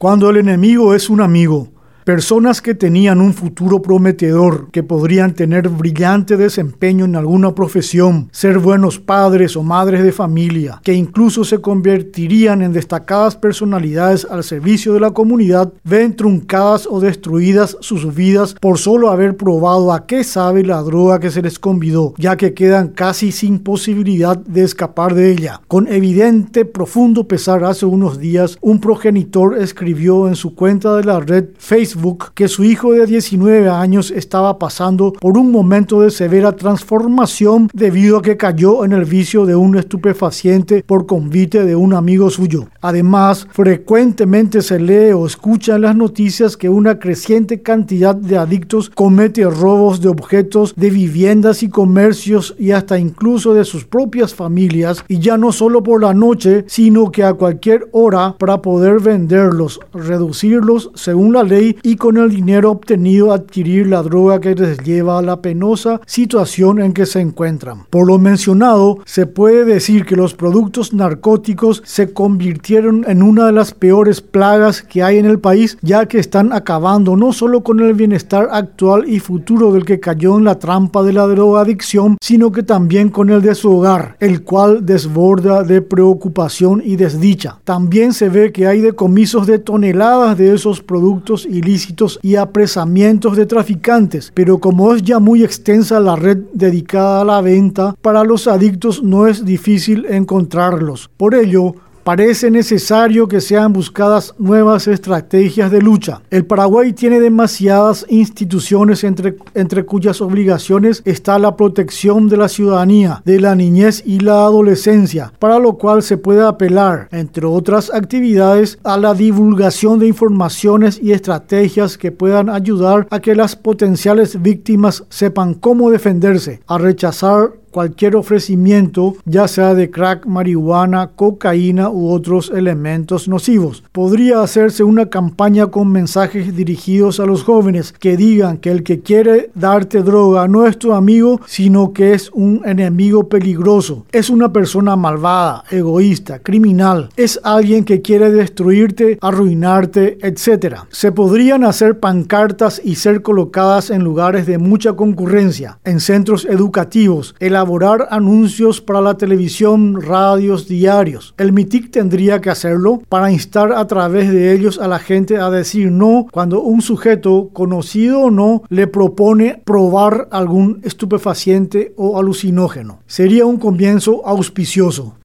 Cuando el enemigo es un amigo, Personas que tenían un futuro prometedor, que podrían tener brillante desempeño en alguna profesión, ser buenos padres o madres de familia, que incluso se convertirían en destacadas personalidades al servicio de la comunidad, ven truncadas o destruidas sus vidas por solo haber probado a qué sabe la droga que se les convidó, ya que quedan casi sin posibilidad de escapar de ella. Con evidente profundo pesar hace unos días, un progenitor escribió en su cuenta de la red Facebook que su hijo de 19 años estaba pasando por un momento de severa transformación debido a que cayó en el vicio de un estupefaciente por convite de un amigo suyo. Además, frecuentemente se lee o escucha en las noticias que una creciente cantidad de adictos comete robos de objetos de viviendas y comercios y hasta incluso de sus propias familias y ya no solo por la noche, sino que a cualquier hora para poder venderlos, reducirlos según la ley y con el dinero obtenido adquirir la droga que les lleva a la penosa situación en que se encuentran. Por lo mencionado, se puede decir que los productos narcóticos se convirtieron en una de las peores plagas que hay en el país, ya que están acabando no solo con el bienestar actual y futuro del que cayó en la trampa de la drogadicción, sino que también con el de su hogar, el cual desborda de preocupación y desdicha. También se ve que hay decomisos de toneladas de esos productos ilícitos y apresamientos de traficantes, pero como es ya muy extensa la red dedicada a la venta, para los adictos no es difícil encontrarlos. Por ello, parece necesario que sean buscadas nuevas estrategias de lucha. El Paraguay tiene demasiadas instituciones entre, entre cuyas obligaciones está la protección de la ciudadanía, de la niñez y la adolescencia, para lo cual se puede apelar, entre otras actividades, a la divulgación de informaciones y estrategias que puedan ayudar a que las potenciales víctimas sepan cómo defenderse, a rechazar cualquier ofrecimiento, ya sea de crack, marihuana, cocaína u otros elementos nocivos. Podría hacerse una campaña con mensajes dirigidos a los jóvenes que digan que el que quiere darte droga no es tu amigo, sino que es un enemigo peligroso. Es una persona malvada, egoísta, criminal. Es alguien que quiere destruirte, arruinarte, etc. Se podrían hacer pancartas y ser colocadas en lugares de mucha concurrencia, en centros educativos, elaborar anuncios para la televisión, radios, diarios. El MITIC tendría que hacerlo para instar a través de ellos a la gente a decir no cuando un sujeto, conocido o no, le propone probar algún estupefaciente o alucinógeno. Sería un comienzo auspicioso.